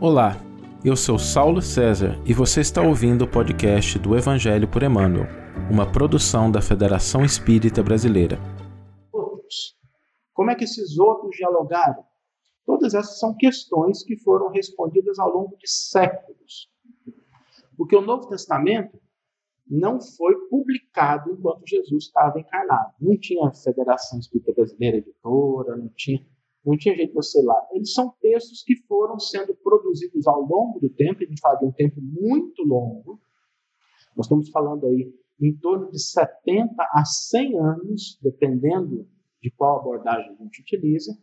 Olá, eu sou Saulo César e você está ouvindo o podcast do Evangelho por Emmanuel, uma produção da Federação Espírita Brasileira. Outros. Como é que esses outros dialogaram? Todas essas são questões que foram respondidas ao longo de séculos. Porque o Novo Testamento não foi publicado enquanto Jesus estava encarnado. Não tinha Federação Espírita Brasileira Editora, não tinha não tinha jeito de você lá. Eles são textos que foram sendo produzidos ao longo do tempo, a gente fala de um tempo muito longo. Nós estamos falando aí em torno de 70 a 100 anos, dependendo de qual abordagem a gente utiliza.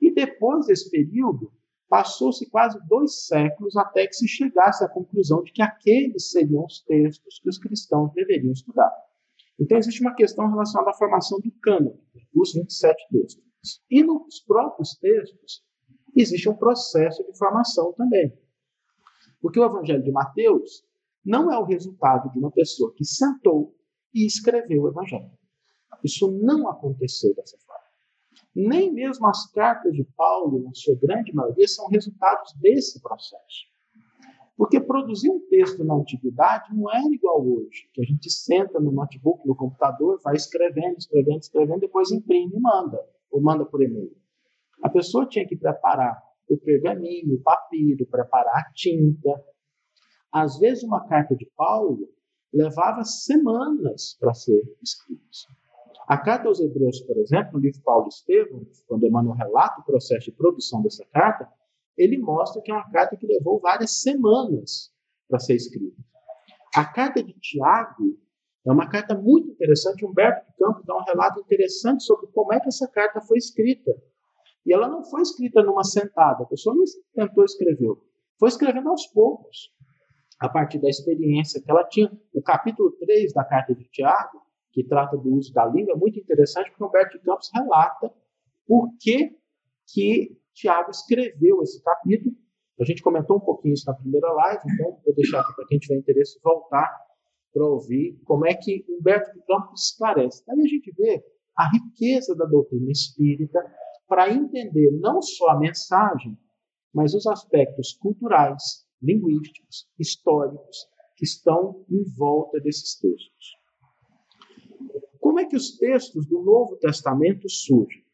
E depois desse período, passou-se quase dois séculos até que se chegasse à conclusão de que aqueles seriam os textos que os cristãos deveriam estudar. Então, existe uma questão relacionada à formação do cânone, dos 27 textos. E nos próprios textos existe um processo de formação também. Porque o Evangelho de Mateus não é o resultado de uma pessoa que sentou e escreveu o Evangelho. Isso não aconteceu dessa forma. Nem mesmo as cartas de Paulo, na sua grande maioria, são resultados desse processo. Porque produzir um texto na antiguidade não era igual hoje, que a gente senta no notebook, no computador, vai escrevendo, escrevendo, escrevendo, depois imprime e manda ou manda por e-mail. A pessoa tinha que preparar o pergaminho, o papiro, preparar a tinta. Às vezes, uma carta de Paulo levava semanas para ser escrita. A carta aos Hebreus, por exemplo, no livro Paulo Estevão, quando Emmanuel relata o processo de produção dessa carta, ele mostra que é uma carta que levou várias semanas para ser escrita. A carta de Tiago é uma carta muito interessante. Humberto de Campos dá um relato interessante sobre como é que essa carta foi escrita. E ela não foi escrita numa sentada, a pessoa não tentou escrever. Foi escrevendo aos poucos, a partir da experiência que ela tinha. O capítulo 3 da carta de Tiago, que trata do uso da língua, é muito interessante, porque Humberto de Campos relata por que, que Tiago escreveu esse capítulo. A gente comentou um pouquinho isso na primeira live, então vou deixar aqui para quem tiver interesse voltar para ouvir como é que Humberto de Campos esclarece. Aí a gente vê a riqueza da doutrina espírita para entender não só a mensagem, mas os aspectos culturais, linguísticos, históricos que estão em volta desses textos. Como é que os textos do Novo Testamento surgem?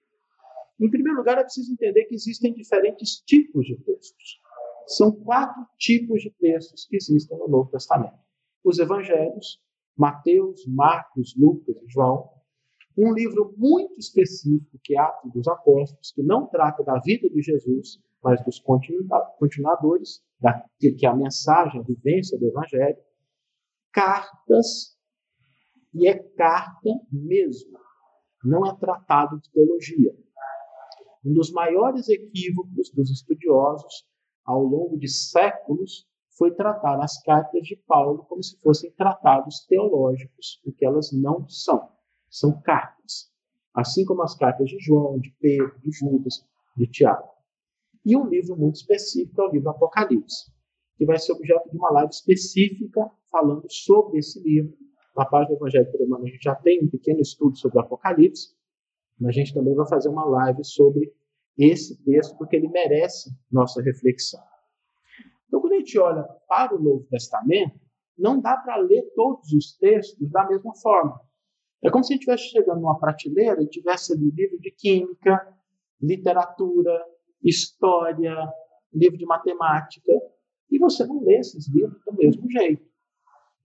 Em primeiro lugar, é preciso entender que existem diferentes tipos de textos. São quatro tipos de textos que existem no Novo Testamento os evangelhos, Mateus, Marcos, Lucas e João, um livro muito específico, que é Atos dos Apóstolos, que não trata da vida de Jesus, mas dos continuadores, da, que é a mensagem, a vivência do Evangelho, cartas, e é carta mesmo, não é tratado de teologia. Um dos maiores equívocos dos estudiosos ao longo de séculos foi tratar as cartas de Paulo como se fossem tratados teológicos, o que elas não são. São cartas. Assim como as cartas de João, de Pedro, de Judas, de Tiago. E um livro muito específico é o livro Apocalipse, que vai ser objeto de uma live específica falando sobre esse livro. Na página do Evangelho por Emmanuel, a gente já tem um pequeno estudo sobre Apocalipse, mas a gente também vai fazer uma live sobre esse texto, porque ele merece nossa reflexão. Gente olha para o Novo Testamento, não dá para ler todos os textos da mesma forma. É como se a gente estivesse chegando numa prateleira e tivesse ali livro de química, literatura, história, livro de matemática, e você não lê esses livros do mesmo jeito.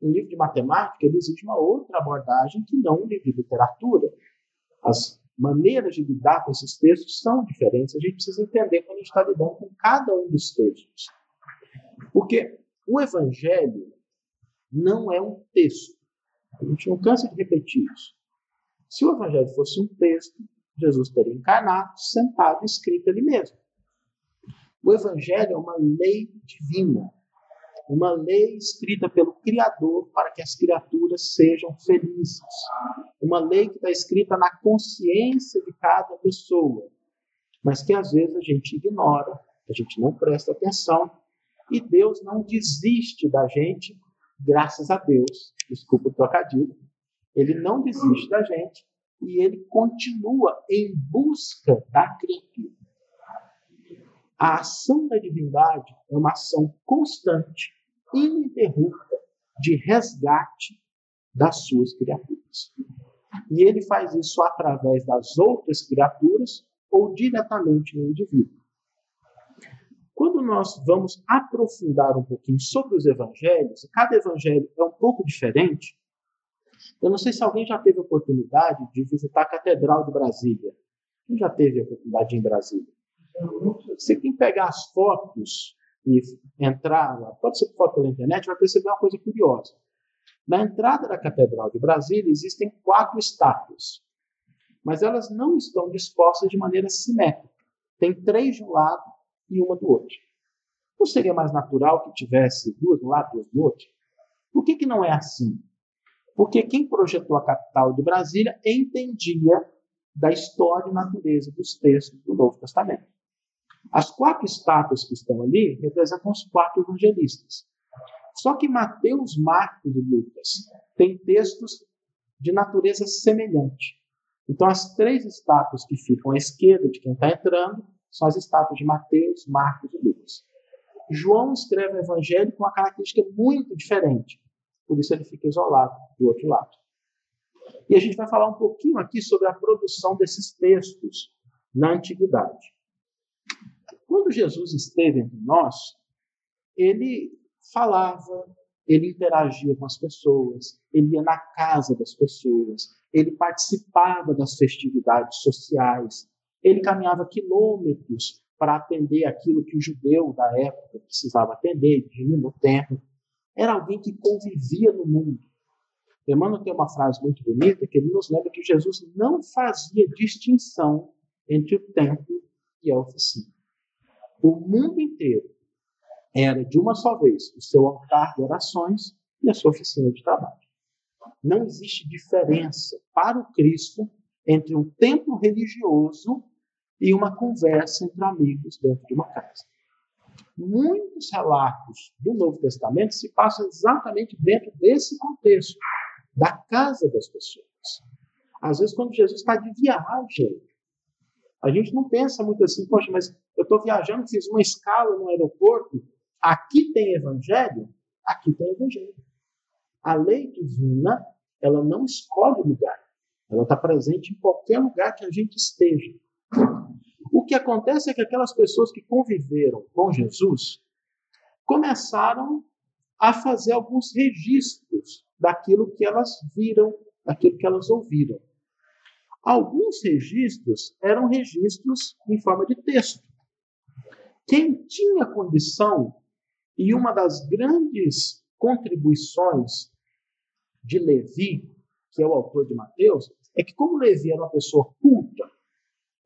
Um livro de matemática ele exige uma outra abordagem que não um livro de literatura. As maneiras de lidar com esses textos são diferentes. A gente precisa entender quando a gente está lidando com cada um dos textos. Porque o Evangelho não é um texto. A gente não cansa de repetir isso. Se o Evangelho fosse um texto, Jesus teria encarnado, sentado, escrito ali mesmo. O Evangelho é uma lei divina, uma lei escrita pelo Criador para que as criaturas sejam felizes. Uma lei que está escrita na consciência de cada pessoa, mas que às vezes a gente ignora, a gente não presta atenção e Deus não desiste da gente, graças a Deus. Desculpa o trocadilho. Ele não desiste da gente e ele continua em busca da criatura. A ação da divindade é uma ação constante, ininterrupta, de resgate das suas criaturas. E ele faz isso através das outras criaturas ou diretamente no indivíduo. Quando nós vamos aprofundar um pouquinho sobre os evangelhos, e cada evangelho é um pouco diferente, eu não sei se alguém já teve a oportunidade de visitar a Catedral de Brasília. Quem já teve a oportunidade em Brasília? Você tem que pegar as fotos e entrar lá, pode ser foto pela internet, vai perceber uma coisa curiosa. Na entrada da Catedral de Brasília existem quatro estátuas, mas elas não estão dispostas de maneira simétrica. Tem três de um lado e uma do outro. Não seria mais natural que tivesse duas de lado duas do outro? Por que, que não é assim? Porque quem projetou a capital de Brasília entendia da história e natureza dos textos do Novo Testamento. As quatro estátuas que estão ali representam os quatro evangelistas. Só que Mateus, Marcos e Lucas têm textos de natureza semelhante. Então, as três estátuas que ficam à esquerda de quem está entrando são as estátuas de Mateus, Marcos e Lucas. João escreve o evangelho com uma característica muito diferente. Por isso ele fica isolado do outro lado. E a gente vai falar um pouquinho aqui sobre a produção desses textos na antiguidade. Quando Jesus esteve entre nós, ele falava, ele interagia com as pessoas, ele ia na casa das pessoas, ele participava das festividades sociais, ele caminhava quilômetros para atender aquilo que o judeu da época precisava atender, de no templo. Era alguém que convivia no mundo. Emmanuel tem uma frase muito bonita que ele nos lembra que Jesus não fazia distinção entre o templo e a oficina. O mundo inteiro era de uma só vez o seu altar de orações e a sua oficina de trabalho. Não existe diferença para o Cristo entre um templo religioso e uma conversa entre amigos dentro de uma casa. Muitos relatos do Novo Testamento se passam exatamente dentro desse contexto, da casa das pessoas. Às vezes, quando Jesus está de viagem, a gente não pensa muito assim, poxa, mas eu estou viajando, fiz uma escala no aeroporto, aqui tem evangelho, aqui tem evangelho. A lei divina, ela não escolhe lugar. Ela está presente em qualquer lugar que a gente esteja. O que acontece é que aquelas pessoas que conviveram com Jesus começaram a fazer alguns registros daquilo que elas viram, daquilo que elas ouviram. Alguns registros eram registros em forma de texto. Quem tinha condição, e uma das grandes contribuições de Levi, que é o autor de Mateus, é que como Levi era uma pessoa culta,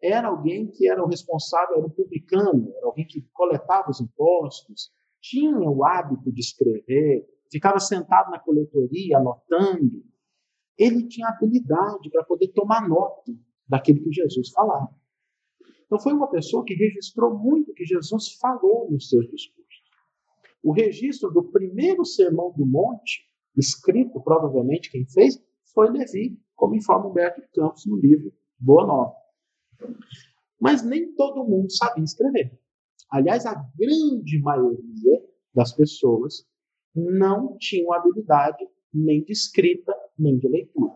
era alguém que era o responsável, era o publicano, era alguém que coletava os impostos, tinha o hábito de escrever, ficava sentado na coletoria anotando. Ele tinha habilidade para poder tomar nota daquilo que Jesus falava. Então, foi uma pessoa que registrou muito o que Jesus falou nos seus discursos. O registro do primeiro sermão do monte, escrito provavelmente quem fez, foi Levi, como informa Humberto de Campos no livro Boa Nova. Mas nem todo mundo sabia escrever. Aliás, a grande maioria das pessoas não tinham habilidade nem de escrita, nem de leitura.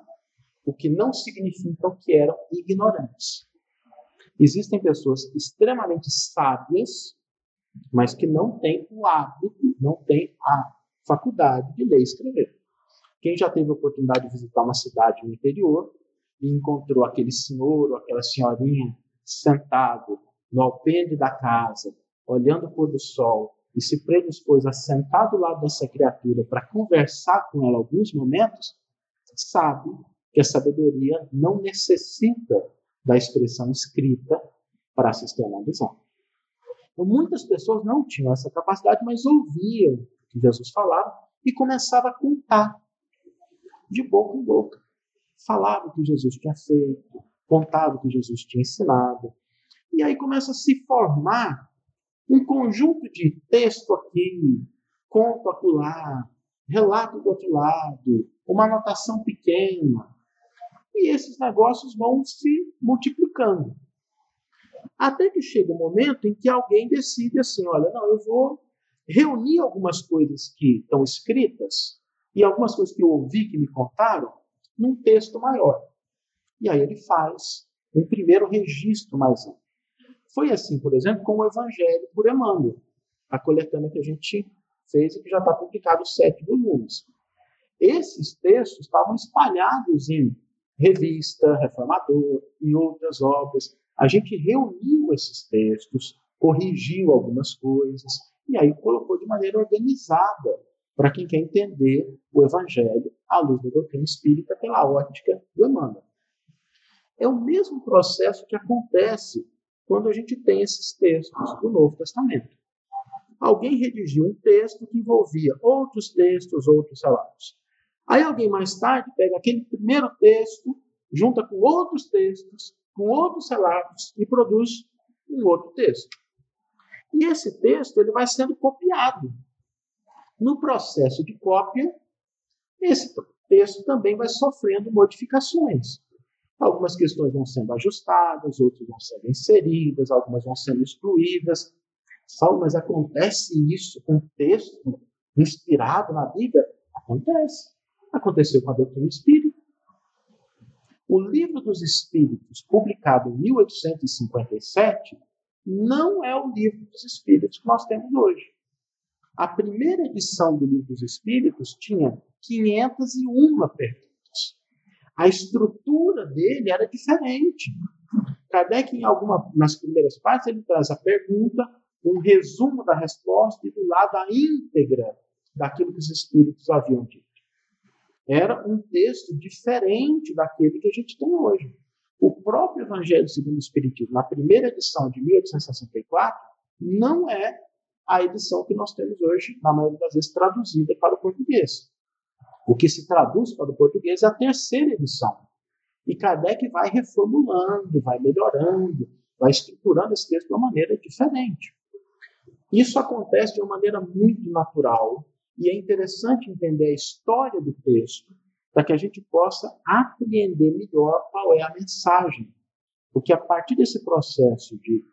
O que não significa que eram ignorantes. Existem pessoas extremamente sábias, mas que não têm o hábito, não têm a faculdade de ler e escrever. Quem já teve a oportunidade de visitar uma cidade no interior e encontrou aquele senhor ou aquela senhorinha sentado no alpendre da casa, olhando o pôr do sol, e se predispôs a sentar do lado dessa criatura para conversar com ela alguns momentos, sabe que a sabedoria não necessita da expressão escrita para se externalizar. Então, muitas pessoas não tinham essa capacidade, mas ouviam o que Jesus falava e começavam a contar de boca em boca. Falava o que Jesus tinha feito, contava o que Jesus tinha ensinado. E aí começa a se formar um conjunto de texto aqui, conto acolá, relato do outro lado, uma anotação pequena, e esses negócios vão se multiplicando. Até que chega um momento em que alguém decide assim: olha, não, eu vou reunir algumas coisas que estão escritas e algumas coisas que eu ouvi, que me contaram, num texto maior. E aí ele faz um primeiro registro mais amplo. Foi assim, por exemplo, com o Evangelho por Emmanuel, a coletânea que a gente fez e que já está publicado sete volumes. Esses textos estavam espalhados em revista, reformador e outras obras. A gente reuniu esses textos, corrigiu algumas coisas e aí colocou de maneira organizada para quem quer entender o Evangelho à luz da doutrina espírita pela ótica do Emmanuel. É o mesmo processo que acontece quando a gente tem esses textos do Novo Testamento. Alguém redigiu um texto que envolvia outros textos, outros relatos. Aí alguém mais tarde pega aquele primeiro texto, junta com outros textos, com outros relatos e produz um outro texto. E esse texto ele vai sendo copiado. No processo de cópia, esse texto também vai sofrendo modificações. Algumas questões vão sendo ajustadas, outras vão sendo inseridas, algumas vão sendo excluídas. Saulo, mas acontece isso com texto inspirado na Bíblia? Acontece. Aconteceu com a doutrina espírita. O Livro dos Espíritos, publicado em 1857, não é o Livro dos Espíritos que nós temos hoje. A primeira edição do Livro dos Espíritos tinha 501 perguntas. A estrutura dele era diferente. Kardec, em alguma, nas primeiras partes, ele traz a pergunta, um resumo da resposta e do lado a íntegra daquilo que os espíritos haviam dito. Era um texto diferente daquele que a gente tem hoje. O próprio Evangelho segundo o Espiritismo, na primeira edição de 1864, não é a edição que nós temos hoje, na maioria das vezes, traduzida para o português. O que se traduz para o português é a terceira edição. E Kardec vai reformulando, vai melhorando, vai estruturando esse texto de uma maneira diferente. Isso acontece de uma maneira muito natural e é interessante entender a história do texto para que a gente possa apreender melhor qual é a mensagem. Porque a partir desse processo de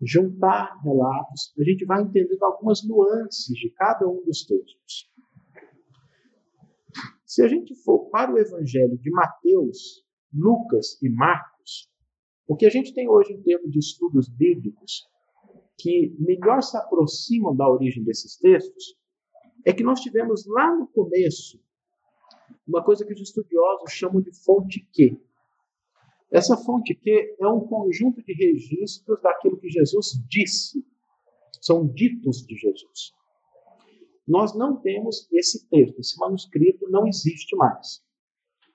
juntar relatos, a gente vai entendendo algumas nuances de cada um dos textos. Se a gente for para o Evangelho de Mateus, Lucas e Marcos, o que a gente tem hoje em termos de estudos bíblicos que melhor se aproximam da origem desses textos é que nós tivemos lá no começo uma coisa que os estudiosos chamam de fonte Q. Essa fonte Q é um conjunto de registros daquilo que Jesus disse. São ditos de Jesus. Nós não temos esse texto, esse manuscrito não existe mais.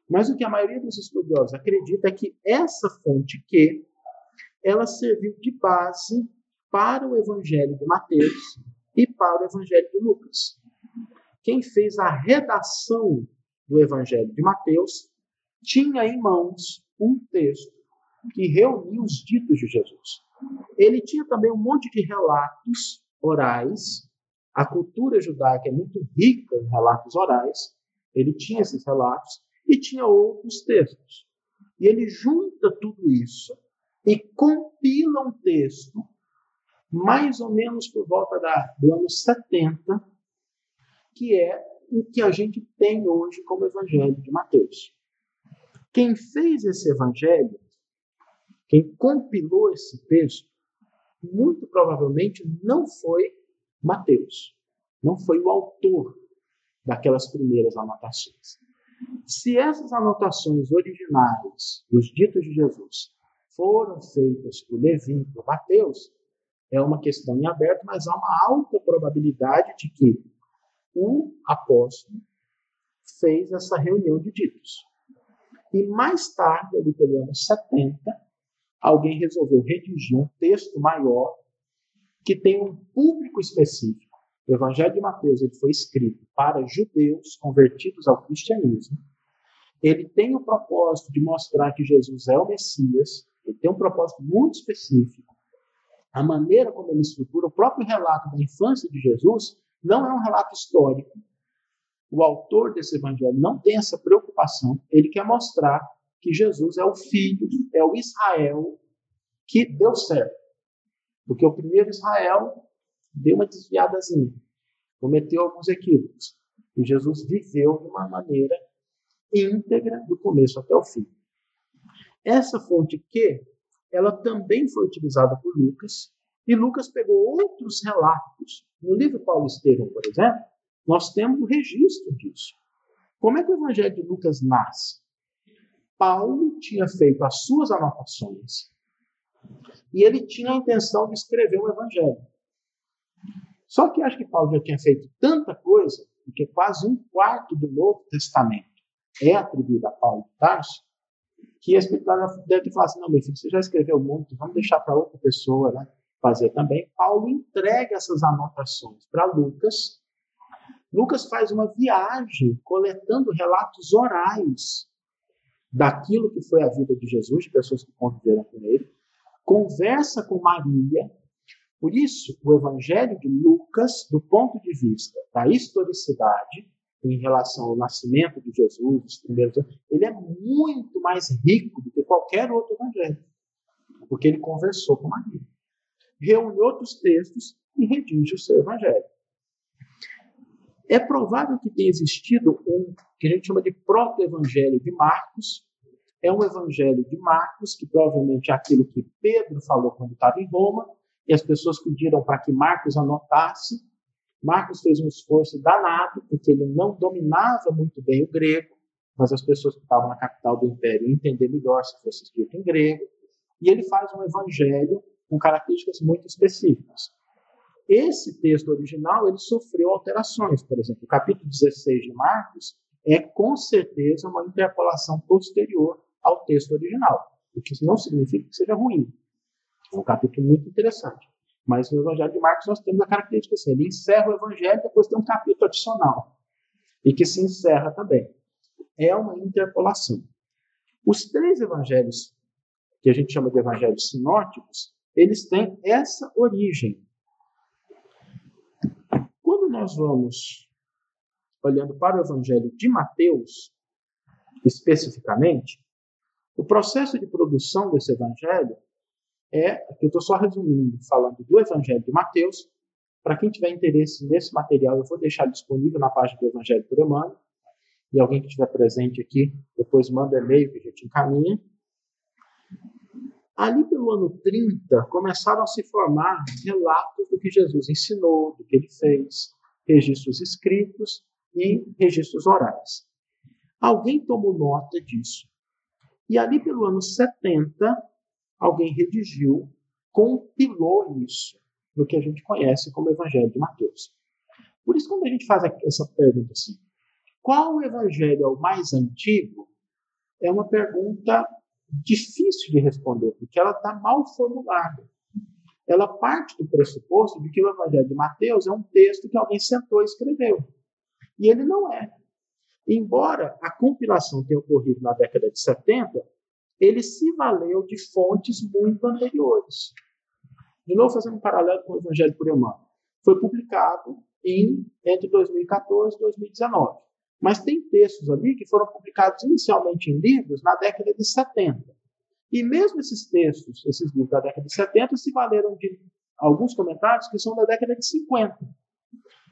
Mas o que a maioria dos estudiosos acredita é que essa fonte Q, ela serviu de base para o Evangelho de Mateus e para o Evangelho de Lucas. Quem fez a redação do Evangelho de Mateus tinha em mãos um texto que reunia os ditos de Jesus. Ele tinha também um monte de relatos orais a cultura judaica é muito rica em relatos orais, ele tinha esses relatos e tinha outros textos. E ele junta tudo isso e compila um texto, mais ou menos por volta da, do ano 70, que é o que a gente tem hoje como Evangelho de Mateus. Quem fez esse Evangelho, quem compilou esse texto, muito provavelmente não foi Mateus. Não foi o autor daquelas primeiras anotações. Se essas anotações originais dos ditos de Jesus foram feitas por Levi por Mateus, é uma questão em aberto, mas há uma alta probabilidade de que o apóstolo fez essa reunião de ditos. E mais tarde, ali pelo ano 70, alguém resolveu redigir um texto maior que tem um público específico. O Evangelho de Mateus ele foi escrito para judeus convertidos ao cristianismo. Ele tem o propósito de mostrar que Jesus é o Messias. Ele tem um propósito muito específico. A maneira como ele estrutura o próprio relato da infância de Jesus não é um relato histórico. O autor desse evangelho não tem essa preocupação. Ele quer mostrar que Jesus é o filho, é o Israel que deu certo Porque o primeiro Israel deu uma desviadazinha, cometeu alguns equívocos. E Jesus viveu de uma maneira íntegra do começo até o fim. Essa fonte Q, ela também foi utilizada por Lucas, e Lucas pegou outros relatos. No livro Paulo Estevam, por exemplo, nós temos o registro disso. Como é que o Evangelho de Lucas nasce? Paulo tinha feito as suas anotações e ele tinha a intenção de escrever um Evangelho. Só que acho que Paulo já tinha feito tanta coisa, porque quase um quarto do Novo Testamento é atribuído a Paulo de Tarso, que a espiritualidade deve falar assim, não, meu filho, você já escreveu muito, vamos deixar para outra pessoa né, fazer também. Paulo entrega essas anotações para Lucas. Lucas faz uma viagem coletando relatos orais daquilo que foi a vida de Jesus, de pessoas que conviveram com ele, conversa com Maria. Por isso, o Evangelho de Lucas, do ponto de vista da historicidade, em relação ao nascimento de Jesus, os primeiros anos, ele é muito mais rico do que qualquer outro evangelho, porque ele conversou com Maria, reúne outros textos e redige o seu evangelho. É provável que tenha existido um que a gente chama de proto-evangelho de Marcos. É um evangelho de Marcos, que provavelmente é aquilo que Pedro falou quando estava em Roma, e as pessoas pediram para que Marcos anotasse, Marcos fez um esforço danado, porque ele não dominava muito bem o grego, mas as pessoas que estavam na capital do império entenderam melhor se fosse escrito em grego. E ele faz um evangelho com características muito específicas. Esse texto original ele sofreu alterações. Por exemplo, o capítulo 16 de Marcos é com certeza uma interpolação posterior ao texto original, o que não significa que seja ruim. É um capítulo muito interessante. Mas no Evangelho de Marcos nós temos a característica assim: ele encerra o Evangelho, depois tem um capítulo adicional, e que se encerra também. É uma interpolação. Os três evangelhos, que a gente chama de evangelhos sinóticos, eles têm essa origem. Nós vamos olhando para o evangelho de Mateus, especificamente, o processo de produção desse evangelho é, eu estou só resumindo, falando do Evangelho de Mateus. Para quem tiver interesse nesse material, eu vou deixar disponível na página do Evangelho por Emmanuel. E alguém que estiver presente aqui, depois manda e-mail que a gente encaminha. Ali pelo ano 30, começaram a se formar relatos do que Jesus ensinou, do que ele fez, registros escritos e registros orais. Alguém tomou nota disso. E ali pelo ano 70, alguém redigiu, compilou isso no que a gente conhece como Evangelho de Mateus. Por isso, quando a gente faz essa pergunta assim, qual evangelho é o mais antigo? É uma pergunta difícil de responder, porque ela está mal formulada. Ela parte do pressuposto de que o Evangelho de Mateus é um texto que alguém sentou e escreveu. E ele não é. Embora a compilação tenha ocorrido na década de 70, ele se valeu de fontes muito anteriores. De novo, fazendo um paralelo com o Evangelho por Emmanuel. Foi publicado em, entre 2014 e 2019. Mas tem textos ali que foram publicados inicialmente em livros na década de 70. E mesmo esses textos, esses livros da década de 70, se valeram de alguns comentários que são da década de 50.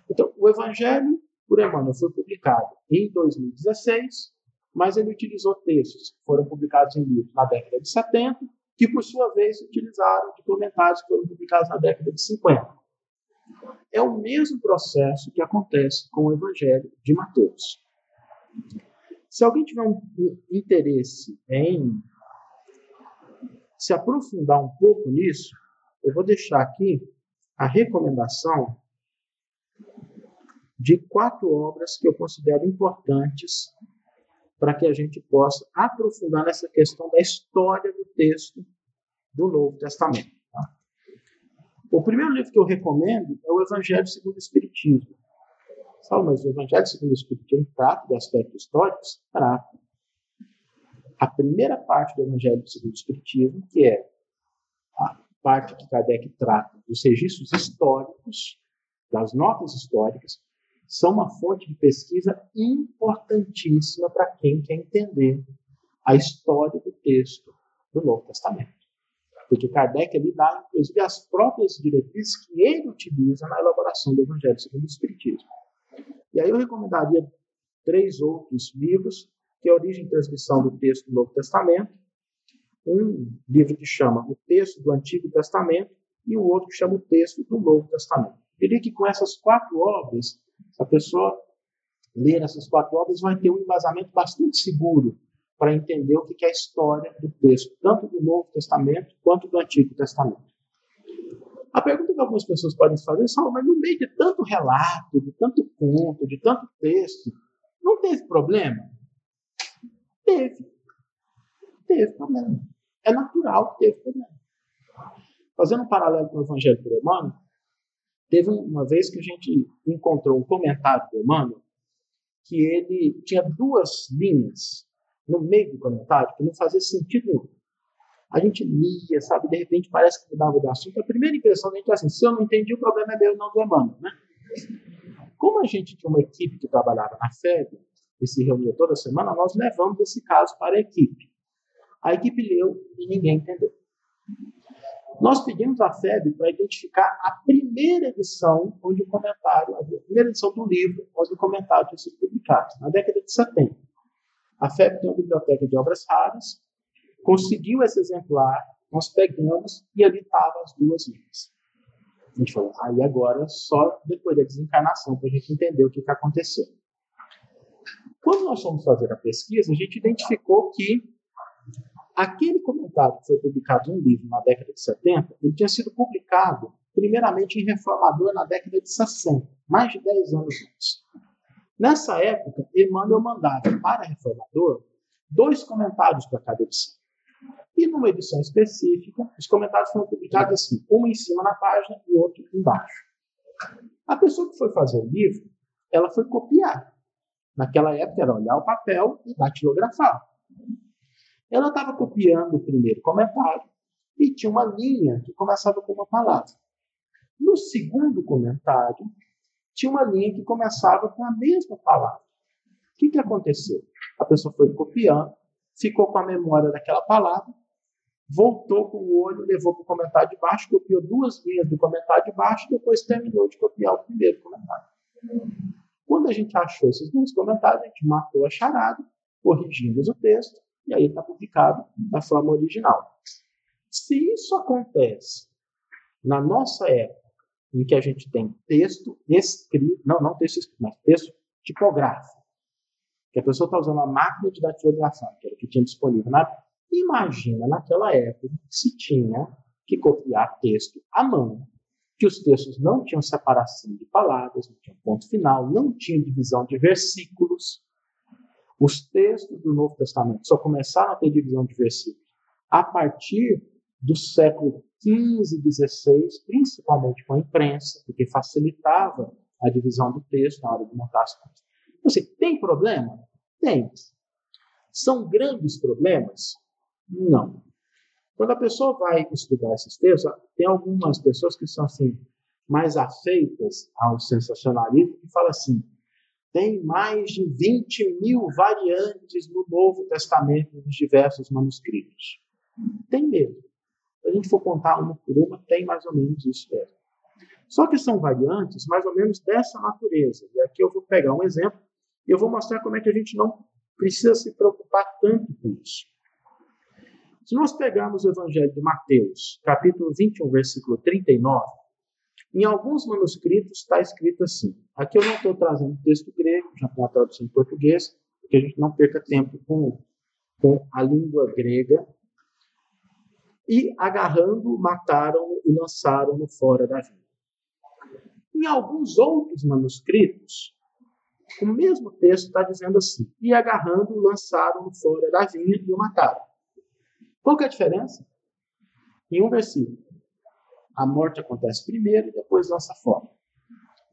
Então, o Evangelho por Emmanuel foi publicado em 2016 mas ele utilizou textos que foram publicados em livros na década de 70, que por sua vez utilizaram de comentários que foram publicados na década de 50. É o mesmo processo que acontece com o Evangelho de Mateus. Se alguém tiver um interesse em se aprofundar um pouco nisso, eu vou deixar aqui a recomendação de quatro obras que eu considero importantes para que a gente possa aprofundar nessa questão da história do texto do Novo Testamento. Tá? O primeiro livro que eu recomendo é o Evangelho segundo o Espiritismo. Fala, mas o Evangelho segundo o Espiritismo trata de aspectos históricos? Trata. A primeira parte do Evangelho segundo o Espiritismo, que é a parte que Kardec trata dos registros históricos, das notas históricas, são uma fonte de pesquisa importantíssima para quem quer entender a história do texto do Novo Testamento. Porque Kardec ele dá, inclusive, as próprias diretrizes que ele utiliza na elaboração do Evangelho segundo o Espiritismo. E aí eu recomendaria três outros livros, que é a Origem e Transmissão do Texto do Novo Testamento, um livro que chama O Texto do Antigo Testamento e o outro que chama O Texto do Novo Testamento. Eu diria que com essas quatro obras, a pessoa ler essas quatro obras vai ter um embasamento bastante seguro para entender o que é a história do texto, tanto do Novo Testamento quanto do Antigo Testamento. A pergunta que algumas pessoas podem fazer é: mas no meio de tanto relato, de tanto conto, de tanto texto, não teve problema? Teve. Teve problema. É natural que teve problema. Fazendo um paralelo com o Evangelho do Emmanuel, teve uma vez que a gente encontrou um comentário do Emmanuel que ele tinha duas linhas no meio do comentário que não fazia sentido nenhum. A gente lia, sabe, de repente parece que mudava de assunto. A primeira impressão da gente é assim: se eu não entendi, o problema é meu, não do Emmanuel, né? Como a gente tinha uma equipe que trabalhava na FEB e se reunia toda semana, nós levamos esse caso para a equipe. A equipe leu e ninguém entendeu. Nós pedimos à FEB para identificar a primeira edição onde o comentário, a primeira edição do livro onde o comentário tinha sido publicado, na década de 70. A FEB tem uma biblioteca de obras raras, conseguiu esse exemplar, nós pegamos e ali as duas linhas. A gente falou, aí agora só depois da desencarnação para a gente entender o que, que aconteceu. Quando nós fomos fazer a pesquisa, a gente identificou que aquele comentário que foi publicado em um livro na década de 70, ele tinha sido publicado primeiramente em Reformador na década de 60, mais de 10 anos antes. Nessa época, Emmanuel mandava para Reformador dois comentários para cada edição. E numa edição específica, os comentários foram publicados assim, um em cima na página e outro embaixo. A pessoa que foi fazer o livro, ela foi copiar. Naquela época era olhar o papel e datilografar. Ela estava copiando o primeiro comentário e tinha uma linha que começava com uma palavra. No segundo comentário, tinha uma linha que começava com a mesma palavra. O que, que aconteceu? A pessoa foi copiando, ficou com a memória daquela palavra, voltou com o olho, levou para o comentário de baixo, copiou duas linhas do comentário de baixo e depois terminou de copiar o primeiro comentário. Quando a gente achou esses dois comentários, a gente matou a charada, corrigimos o texto, e aí está publicado na forma original. Se isso acontece na nossa época, em que a gente tem texto escrito, não, não texto escrito, mas texto tipográfico, que a pessoa está usando a máquina de datilografar, que era o que tinha disponível na Imagina naquela época se tinha que copiar texto à mão, que os textos não tinham separação de palavras, não tinham ponto final, não tinha divisão de versículos. Os textos do Novo Testamento só começaram a ter divisão de versículos a partir do século 15 e 16, principalmente com a imprensa, porque facilitava a divisão do texto na hora de montar as coisas. Então, assim, tem problema? Tem. São grandes problemas? Não. Quando a pessoa vai estudar esses textos, tem algumas pessoas que são assim mais afeitas ao sensacionalismo que falam assim: tem mais de 20 mil variantes no Novo Testamento nos diversos manuscritos. Tem mesmo se a gente for contar uma por uma, tem mais ou menos isso mesmo. Só que são variantes mais ou menos dessa natureza. E aqui eu vou pegar um exemplo e eu vou mostrar como é que a gente não precisa se preocupar tanto com isso. Se nós pegarmos o Evangelho de Mateus, capítulo 21, versículo 39, em alguns manuscritos está escrito assim. Aqui eu não estou trazendo texto grego, já tem a tradução em português, porque a gente não perca tempo com, com a língua grega, e, agarrando, mataram e lançaram-no fora da vinha. Em alguns outros manuscritos, o mesmo texto está dizendo assim: e agarrando, lançaram-no fora da vinha e o mataram. Qual que é a diferença? Em um versículo, a morte acontece primeiro e depois lança fora.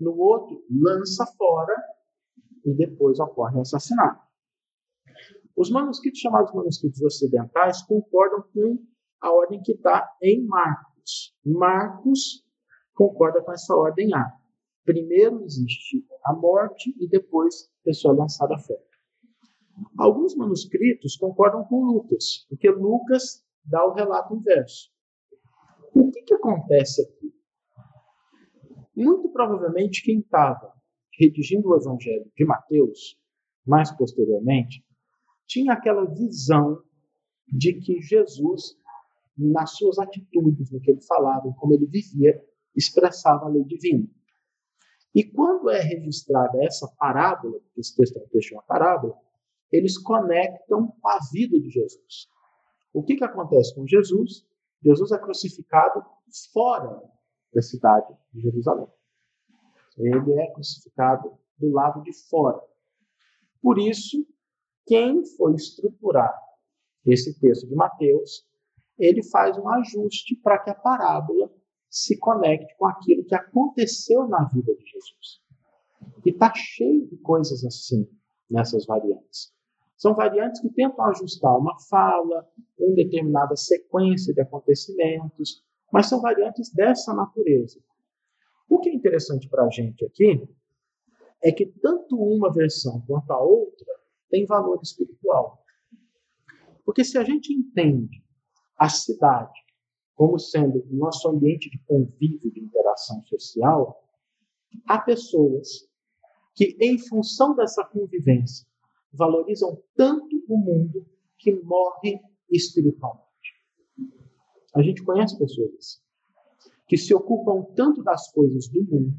No outro, lança fora e depois ocorre o assassinato. Os manuscritos chamados manuscritos ocidentais concordam com a ordem que está em Marcos. Marcos concorda com essa ordem A. Primeiro existe a morte e depois a pessoa lançada fora. Alguns manuscritos concordam com Lucas, porque Lucas dá o relato inverso. O que, que acontece aqui? Muito provavelmente quem estava redigindo o Evangelho de Mateus, mais posteriormente, tinha aquela visão de que Jesus, nas suas atitudes, no que ele falava, como ele vivia, expressava a lei divina. E quando é registrada essa parábola, esse texto é uma parábola, eles conectam a vida de Jesus. O que, que acontece com Jesus? Jesus é crucificado fora da cidade de Jerusalém. Ele é crucificado do lado de fora. Por isso, quem foi estruturar esse texto de Mateus, ele faz um ajuste para que a parábola se conecte com aquilo que aconteceu na vida de Jesus. E está cheio de coisas assim nessas variantes. São variantes que tentam ajustar uma fala, uma determinada sequência de acontecimentos, mas são variantes dessa natureza. O que é interessante para a gente aqui é que tanto uma versão quanto a outra tem valor espiritual. Porque se a gente entende a cidade como sendo o nosso ambiente de convívio, de interação social, há pessoas que, em função dessa convivência, valorizam tanto o mundo que morrem espiritualmente. A gente conhece pessoas que se ocupam tanto das coisas do mundo,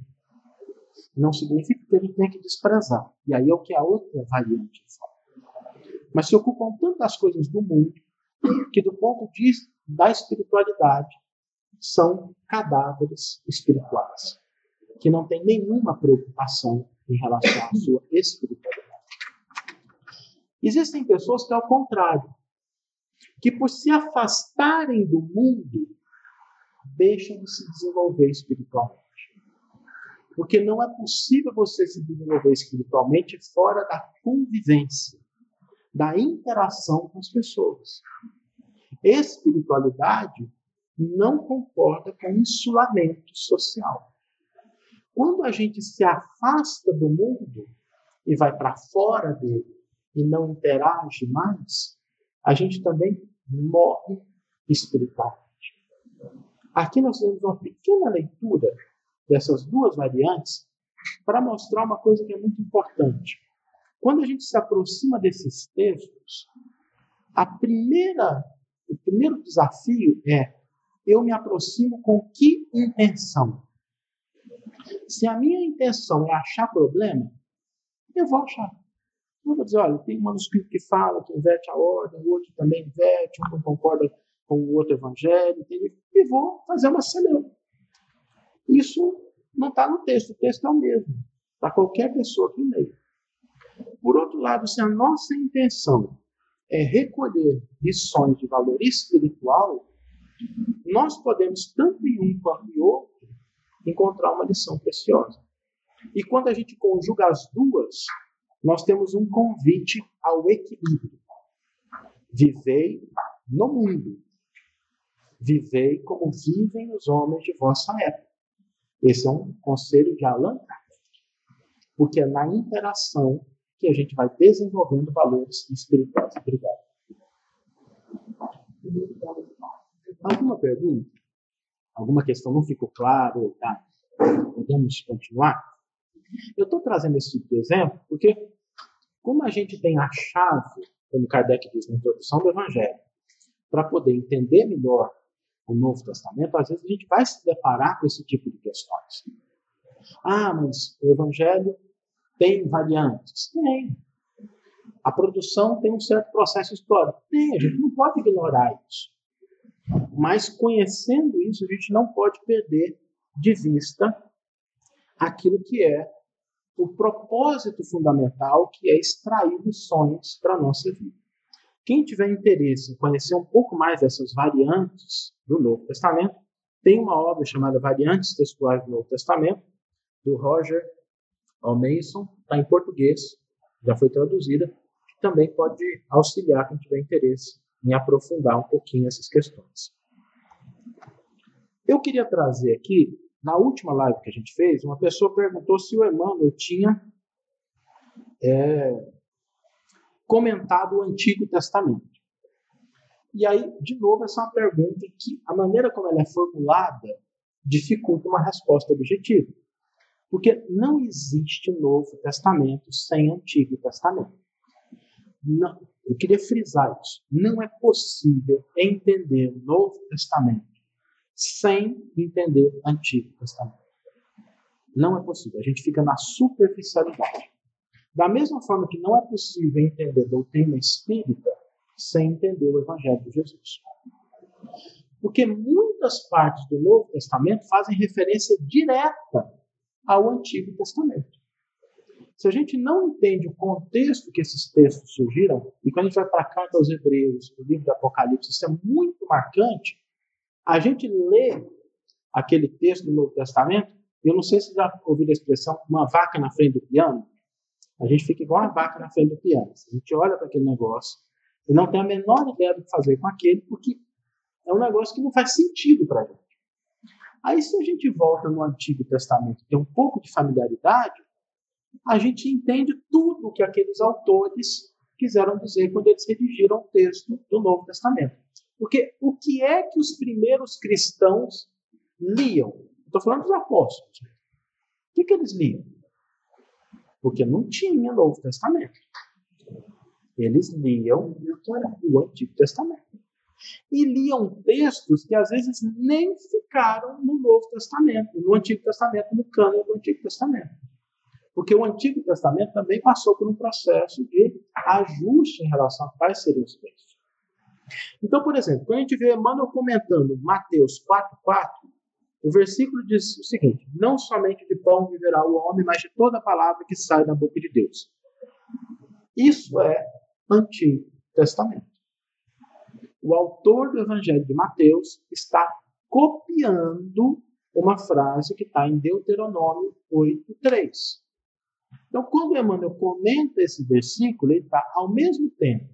não significa que a gente que desprezar. E aí é o que a outra variante fala. Mas se ocupam tanto das coisas do mundo, que do ponto de vista da espiritualidade, são cadáveres espirituais, que não têm nenhuma preocupação em relação à sua espiritualidade. Existem pessoas que, ao contrário, que por se afastarem do mundo, deixam de se desenvolver espiritualmente. Porque não é possível você se desenvolver espiritualmente fora da convivência, da interação com as pessoas. Espiritualidade não concorda com insulamento social. Quando a gente se afasta do mundo e vai para fora dele, e não interage mais, a gente também morre espiritualmente. Aqui nós temos uma pequena leitura dessas duas variantes para mostrar uma coisa que é muito importante. Quando a gente se aproxima desses textos, a primeira, o primeiro desafio é eu me aproximo com que intenção? Se a minha intenção é achar problema, eu vou achar. Eu vou dizer, olha, tem um manuscrito que fala que inverte a ordem, o outro também inverte, um não concorda com o outro evangelho, e vou fazer uma celeuma. Isso não está no texto, o texto é o mesmo, para qualquer pessoa que leia. Por outro lado, se a nossa intenção é recolher lições de valor espiritual, nós podemos, tanto em um quanto em outro, encontrar uma lição preciosa. E quando a gente conjuga as duas, nós temos um convite ao equilíbrio. Vivei no mundo. Vivei como vivem os homens de vossa época. Esse é um conselho de Allan Kardec. Porque é na interação que a gente vai desenvolvendo valores espirituais. Obrigado. Alguma pergunta? Alguma questão não ficou claro? Tá? Podemos continuar? Eu estou trazendo esse tipo de exemplo porque, como a gente tem a chave, como Kardec diz na introdução do Evangelho, para poder entender melhor o Novo Testamento, às vezes a gente vai se deparar com esse tipo de questões. Ah, mas o Evangelho tem variantes? Tem. A produção tem um certo processo histórico? Tem, a gente não pode ignorar isso. Mas conhecendo isso, a gente não pode perder de vista aquilo que é o propósito fundamental, que é extrair lições para a nossa vida. Quem tiver interesse em conhecer um pouco mais dessas variantes do Novo Testamento, tem uma obra chamada Variantes Textuais do Novo Testamento, do Roger Almason, está em português, já foi traduzida, que também pode auxiliar quem tiver interesse em aprofundar um pouquinho essas questões. Eu queria trazer aqui na última live que a gente fez, uma pessoa perguntou se o Emmanuel tinha é, comentado o Antigo Testamento. E aí, de novo, essa é uma pergunta que a maneira como ela é formulada dificulta uma resposta objetiva. Porque não existe Novo Testamento sem Antigo Testamento. Não, eu queria frisar isso. Não é possível entender o Novo Testamento sem entender o Antigo Testamento. Não é possível. A gente fica na superficialidade. Da mesma forma que não é possível entender doutrina espírita sem entender o Evangelho de Jesus. Porque muitas partes do Novo Testamento fazem referência direta ao Antigo Testamento. Se a gente não entende o contexto que esses textos surgiram, e quando a gente vai para a carta aos Hebreus, o livro do Apocalipse, isso é muito marcante, a gente lê aquele texto do Novo Testamento, eu não sei se já ouviram a expressão uma vaca na frente do piano. A gente fica igual uma vaca na frente do piano. A gente olha para aquele negócio e não tem a menor ideia do que fazer com aquele, porque é um negócio que não faz sentido para a gente. Aí, se a gente volta no Antigo Testamento, tem um pouco de familiaridade, a gente entende tudo o que aqueles autores quiseram dizer quando eles redigiram o texto do Novo Testamento. Porque o que é que os primeiros cristãos liam? Estou falando dos apóstolos. O que, que eles liam? Porque não tinha Novo Testamento. Eles liam o Antigo Testamento. E liam textos que às vezes nem ficaram no Novo Testamento, no Antigo Testamento, no cânone do Antigo Testamento. Porque o Antigo Testamento também passou por um processo de ajuste em relação a quais seriam os textos. Então, por exemplo, quando a gente vê Emmanuel comentando Mateus 4,4, o versículo diz o seguinte: Não somente de pão viverá o homem, mas de toda palavra que sai da boca de Deus. Isso é Antigo Testamento. O autor do Evangelho de Mateus está copiando uma frase que está em Deuteronômio 8,3. Então, quando Emmanuel comenta esse versículo, ele está, ao mesmo tempo,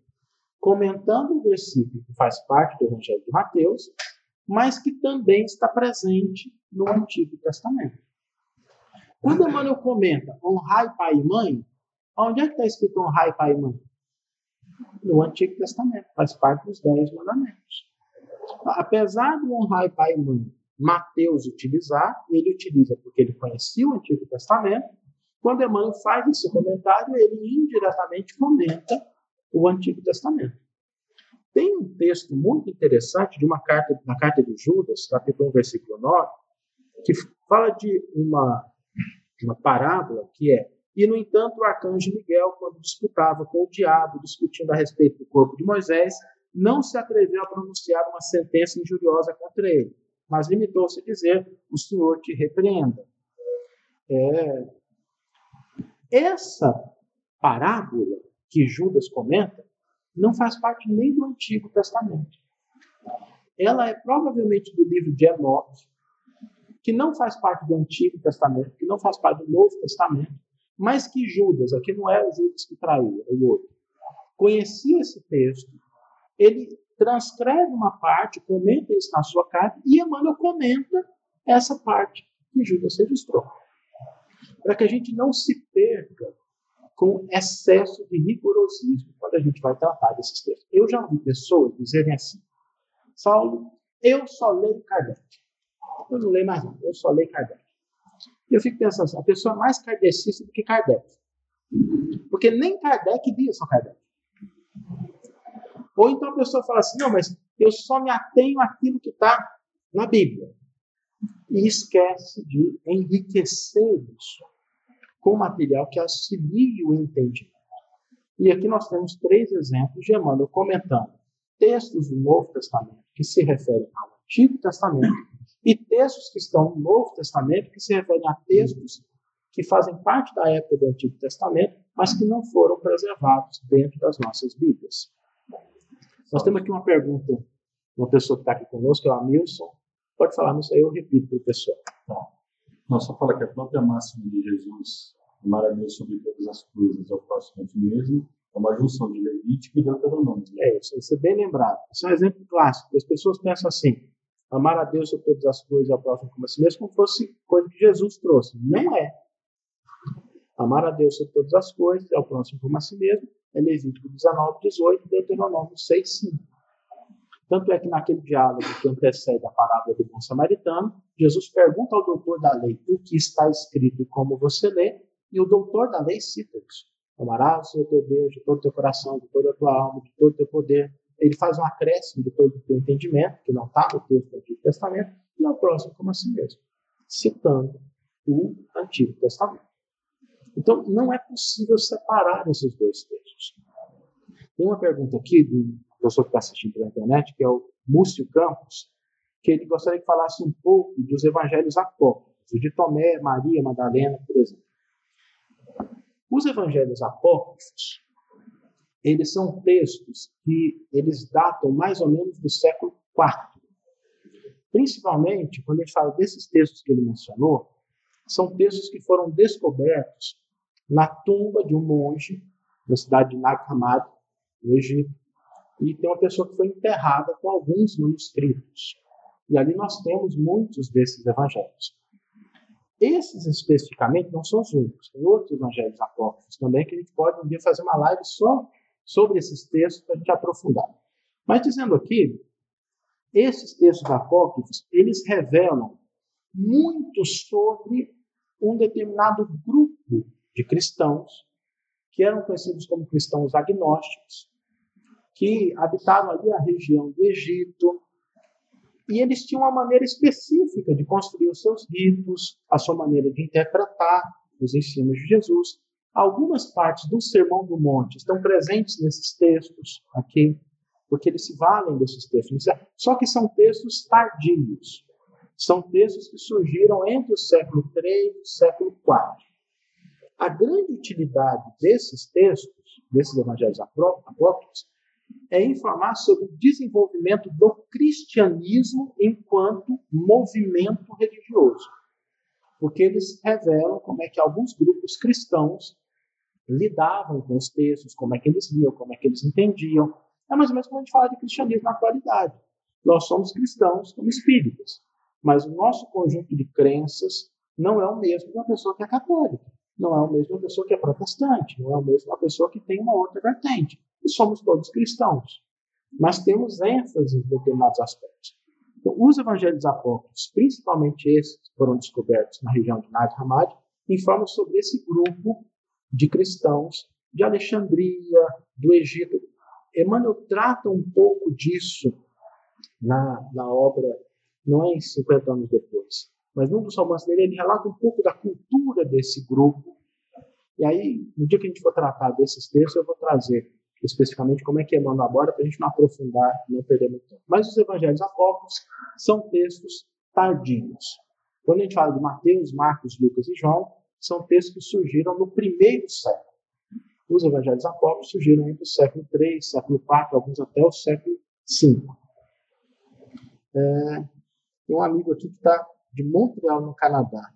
comentando o versículo que faz parte do Evangelho de Mateus, mas que também está presente no Antigo Testamento. Quando Emmanuel comenta honrai pai e mãe, onde é que está escrito honrai pai e mãe? No Antigo Testamento, faz parte dos Dez Mandamentos. Apesar do honrai pai e mãe Mateus utilizar, ele utiliza porque ele conhecia o Antigo Testamento, quando Emmanuel faz esse comentário, ele indiretamente comenta o Antigo Testamento. Tem um texto muito interessante de uma carta, na carta de Judas, capítulo 1, versículo 9, que fala de uma, uma parábola que é e, no entanto, o arcanjo Miguel, quando disputava com o diabo, discutindo a respeito do corpo de Moisés, não se atreveu a pronunciar uma sentença injuriosa contra ele, mas limitou-se a dizer: O Senhor te repreenda. É, essa parábola que Judas comenta não faz parte nem do Antigo Testamento. Ela é provavelmente do livro de Enoque, que não faz parte do Antigo Testamento, que não faz parte do Novo Testamento, mas que Judas, aqui não é o Judas que traiu, é o outro, conhecia esse texto, ele transcreve uma parte, comenta isso na sua carta, e Emmanuel comenta essa parte que Judas registrou para que a gente não se perca com excesso de rigorosismo quando a gente vai tratar desses textos. Eu já ouvi pessoas dizerem assim, Saulo, eu só leio Kardec. Eu não leio mais nada, eu só leio Kardec. Eu fico pensando assim, a pessoa é mais kardecista do que Kardec. Porque nem Kardec lia só Kardec. Ou então a pessoa fala assim, não, mas eu só me atenho àquilo que está na Bíblia. E esquece de enriquecer isso com material que auxilie o entendimento. E aqui nós temos três exemplos de Emmanuel comentando textos do Novo Testamento que se referem ao Antigo Testamento e textos que estão no Novo Testamento que se referem a textos que fazem parte da época do Antigo Testamento, mas que não foram preservados dentro das nossas Bíblias. Nós temos aqui uma pergunta uma pessoa que está aqui conosco, é o Amilson. Pode falar, não sei, eu repito para o pessoal. Tá. Não, só fala que a própria máxima de Jesus, amar a Deus sobre todas as coisas, ao próximo a ti mesmo, é uma junção de Levítico e Deuteronômio. É isso, isso é bem lembrado. Isso é um exemplo clássico. As pessoas pensam assim, amar a Deus sobre todas as coisas ao próximo como a si mesmo, como fosse coisa que Jesus trouxe. Não é. Amar a Deus sobre todas as coisas ao próximo como a si mesmo é Levítico 19, 18 e Deuteronômio 6, 5. Tanto é que naquele diálogo que antecede a parábola do bom samaritano, Jesus pergunta ao doutor da lei o que está escrito e como você lê, e o doutor da lei cita isso. Amarás o teu Deus de todo o teu coração, de toda a tua alma, de todo o teu poder. Ele faz um acréscimo de todo o teu entendimento, que não está no texto do Antigo Testamento, e ao próximo como assim mesmo, citando o Antigo Testamento. Então, não é possível separar esses dois textos. Tem uma pergunta aqui do professor que está assistindo pela internet, que é o Múcio Campos, que ele gostaria que falasse um pouco dos evangelhos apócrifos, de Tomé, Maria, Madalena, por exemplo. Os evangelhos apócrifos, eles são textos que eles datam mais ou menos do século IV. Principalmente, quando a gente fala desses textos que ele mencionou, são textos que foram descobertos na tumba de um monge na cidade de Nag Hammadi, no Egito, e tem uma pessoa que foi enterrada com alguns manuscritos. E ali nós temos muitos desses evangelhos. Esses especificamente não são os únicos. Tem outros evangelhos apócrifos também que a gente pode um dia fazer uma live só sobre esses textos para a gente aprofundar. Mas dizendo aqui, esses textos apócrifos, eles revelam muito sobre um determinado grupo de cristãos que eram conhecidos como cristãos agnósticos, que habitavam ali a região do Egito, e eles tinham uma maneira específica de construir os seus ritos, a sua maneira de interpretar os ensinos de Jesus. Algumas partes do Sermão do Monte estão presentes nesses textos aqui, porque eles se valem desses textos. Só que são textos tardios. São textos que surgiram entre o século III e o século IV. A grande utilidade desses textos, desses evangelhos apócrifos, é informar sobre o desenvolvimento do cristianismo enquanto movimento religioso. Porque eles revelam como é que alguns grupos cristãos lidavam com os textos, como é que eles liam, como é que eles entendiam. É mais ou menos como a gente fala de cristianismo na atualidade. Nós somos cristãos como espíritas, mas o nosso conjunto de crenças não é o mesmo de uma pessoa que é católica, não é o mesmo de uma pessoa que é protestante, não é o mesmo de uma pessoa que tem uma outra vertente e somos todos cristãos. Mas temos ênfase em determinados aspectos. Então, os evangelhos apócrifos, principalmente esses que foram descobertos na região de Nag Hammadi, informam sobre esse grupo de cristãos de Alexandria, do Egito. Emmanuel trata um pouco disso na, na obra, não é em 50 anos depois, mas num dos romances dele ele relata um pouco da cultura desse grupo. E aí, no dia que a gente for tratar desses textos, eu vou trazer especificamente como é que Emmanuel aborda, para a gente não aprofundar não perder muito tempo. Mas os evangelhos apócrifos são textos tardios. Quando a gente fala de Mateus, Marcos, Lucas e João, são textos que surgiram no primeiro século. Os evangelhos apócrifos surgiram entre o século III, século IV, alguns até o século V. É, tem um amigo aqui que está de Montreal, no Canadá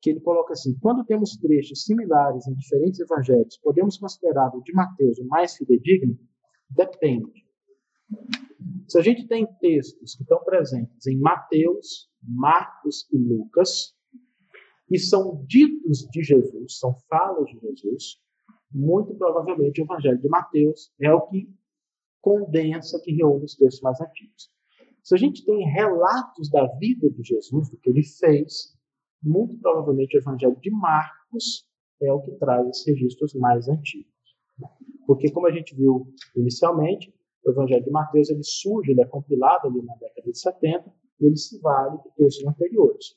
que ele coloca assim: quando temos trechos similares em diferentes evangelhos, podemos considerar o de Mateus o mais fidedigno? Depende. Se a gente tem textos que estão presentes em Mateus, Marcos e Lucas, e são ditos de Jesus, são falas de Jesus, muito provavelmente o Evangelho de Mateus é o que condensa, que reúne os textos mais antigos. Se a gente tem relatos da vida de Jesus, do que ele fez, muito provavelmente o Evangelho de Marcos é o que traz esses registros mais antigos. Porque, como a gente viu inicialmente, o Evangelho de Mateus ele surge, ele é compilado ali na década de 70 e ele se vale de textos anteriores.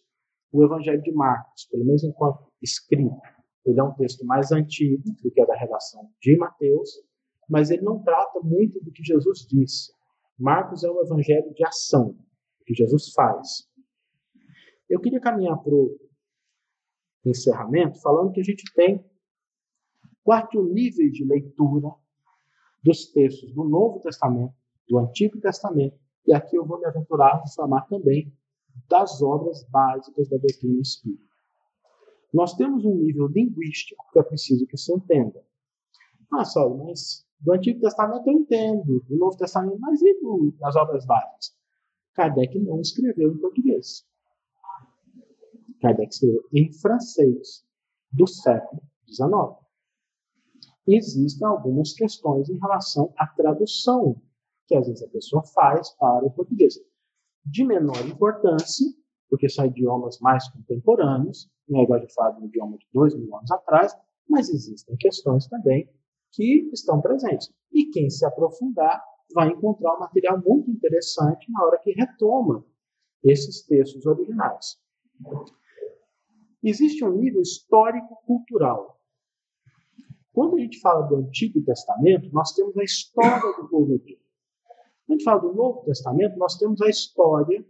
O Evangelho de Marcos, pelo menos enquanto escrito, ele é um texto mais antigo do que a da relação de Mateus, mas ele não trata muito do que Jesus disse. Marcos é um evangelho de ação, que Jesus faz. Eu queria caminhar para o encerramento falando que a gente tem quatro níveis de leitura dos textos do Novo Testamento, do Antigo Testamento, e aqui eu vou me aventurar a falar também das obras básicas da doutrina espírita. Nós temos um nível linguístico que é preciso que se entenda. Ah, Saulo, mas do Antigo Testamento eu entendo, do Novo Testamento, mas e do, das obras básicas? Kardec não escreveu em português. Kardec escreveu em francês do século XIX. Existem algumas questões em relação à tradução que às vezes a pessoa faz para o português. De menor importância, porque são idiomas mais contemporâneos, não é igual de falar de um idioma de dois mil anos atrás, mas existem questões também que estão presentes. E quem se aprofundar vai encontrar um material muito interessante na hora que retoma esses textos originais. Existe um nível histórico-cultural. Quando a gente fala do Antigo Testamento, nós temos a história do povo hebreu. Quando a gente fala do Novo Testamento, nós temos a história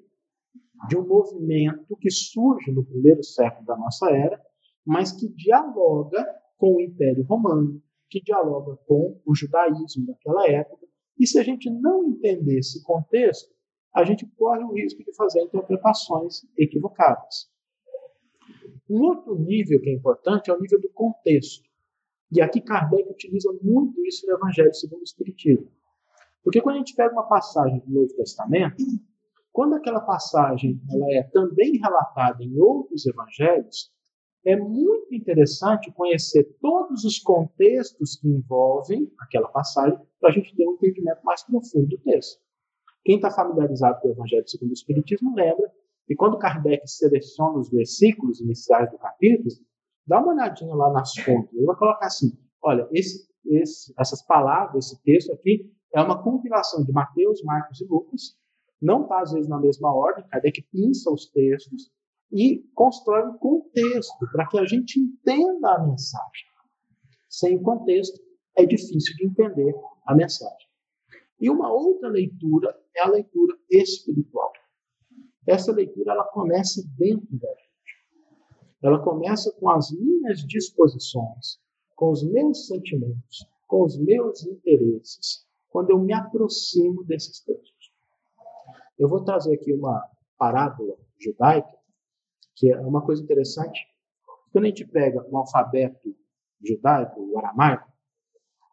de um movimento que surge no primeiro século da nossa era, mas que dialoga com o Império Romano, que dialoga com o judaísmo daquela época. E se a gente não entender esse contexto, a gente corre o risco de fazer interpretações equivocadas. Um outro nível que é importante é o nível do contexto. E aqui Kardec utiliza muito isso no Evangelho segundo o Espiritismo. Porque quando a gente pega uma passagem do Novo Testamento, quando aquela passagem ela é também relatada em outros evangelhos, é muito interessante conhecer todos os contextos que envolvem aquela passagem para a gente ter um entendimento mais profundo do texto. Quem está familiarizado com o Evangelho segundo o Espiritismo lembra que quando Kardec seleciona os versículos iniciais do capítulo, dá uma olhadinha lá nas fontes. Ele vai colocar assim: olha, esse, esse, essas palavras, esse texto aqui, é uma compilação de Mateus, Marcos e Lucas. Não está, às vezes, na mesma ordem. Kardec pinça os textos e constrói um contexto para que a gente entenda a mensagem. Sem contexto, é difícil de entender a mensagem. E uma outra leitura é a leitura espiritual. Essa leitura ela começa dentro da gente. Ela começa com as minhas disposições, com os meus sentimentos, com os meus interesses, quando eu me aproximo desses textos. Eu vou trazer aqui uma parábola judaica, que é uma coisa interessante. Quando a gente pega o alfabeto judaico, o aramaico,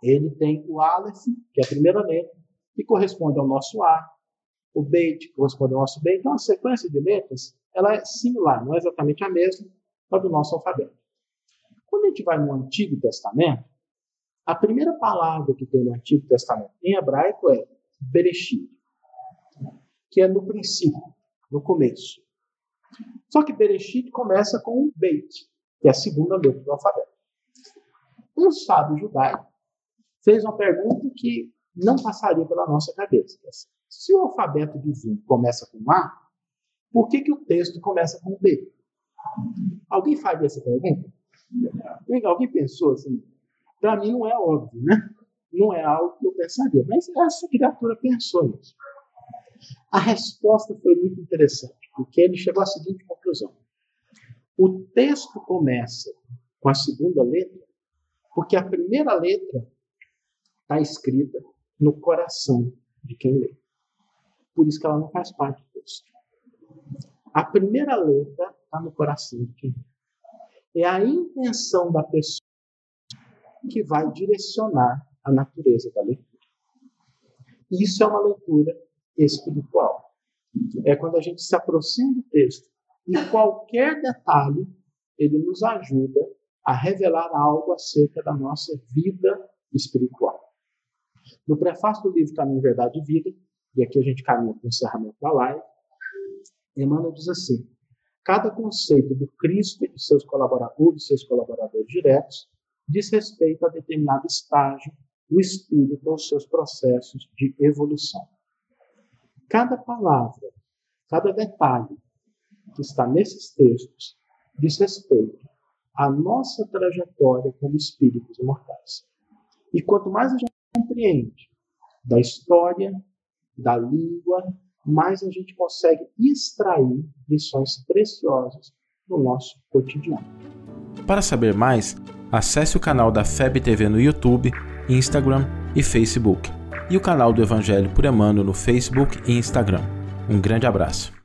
ele tem o Aleph, que é a primeira letra, que corresponde ao nosso A, o que corresponde ao nosso B. Então, a sequência de letras ela é similar, não é exatamente a mesma a do nosso alfabeto. Quando a gente vai no Antigo Testamento, a primeira palavra que tem no Antigo Testamento em hebraico é Bereshit, que é no princípio, no começo. Só que Bereshit começa com um Beit, que é a segunda letra do alfabeto. Um sábio judaico fez uma pergunta que não passaria pela nossa cabeça. Se o alfabeto divino começa com A, por que, que o texto começa com B? Alguém faz essa pergunta? Alguém pensou assim? Para mim não é óbvio, né? Não é algo que eu pensaria, mas essa criatura pensou nisso. A resposta foi muito interessante, porque ele chegou à seguinte conclusão: o texto começa com a segunda letra, porque a primeira letra está escrita no coração de quem lê. Por isso que ela não faz parte do texto. A primeira letra está no coração de quem. É a intenção da pessoa que vai direcionar a natureza da leitura. Isso é uma leitura espiritual. É quando a gente se aproxima do texto e qualquer detalhe ele nos ajuda a revelar algo acerca da nossa vida espiritual. No prefácio do livro Caminho, Verdade e Vida, e aqui a gente caminha para o encerramento da live, Emmanuel diz assim: cada conceito do Cristo e de seus colaboradores, seus colaboradores diretos, diz respeito a determinado estágio do espírito ou seus processos de evolução. Cada palavra, cada detalhe que está nesses textos diz respeito à nossa trajetória como espíritos imortais. E quanto mais a gente compreende da história, da língua, mais a gente consegue extrair lições preciosas no nosso cotidiano. Para saber mais, acesse o canal da FEB TV no YouTube, Instagram e Facebook, e o canal do Evangelho por Emmanuel no Facebook e Instagram. Um grande abraço.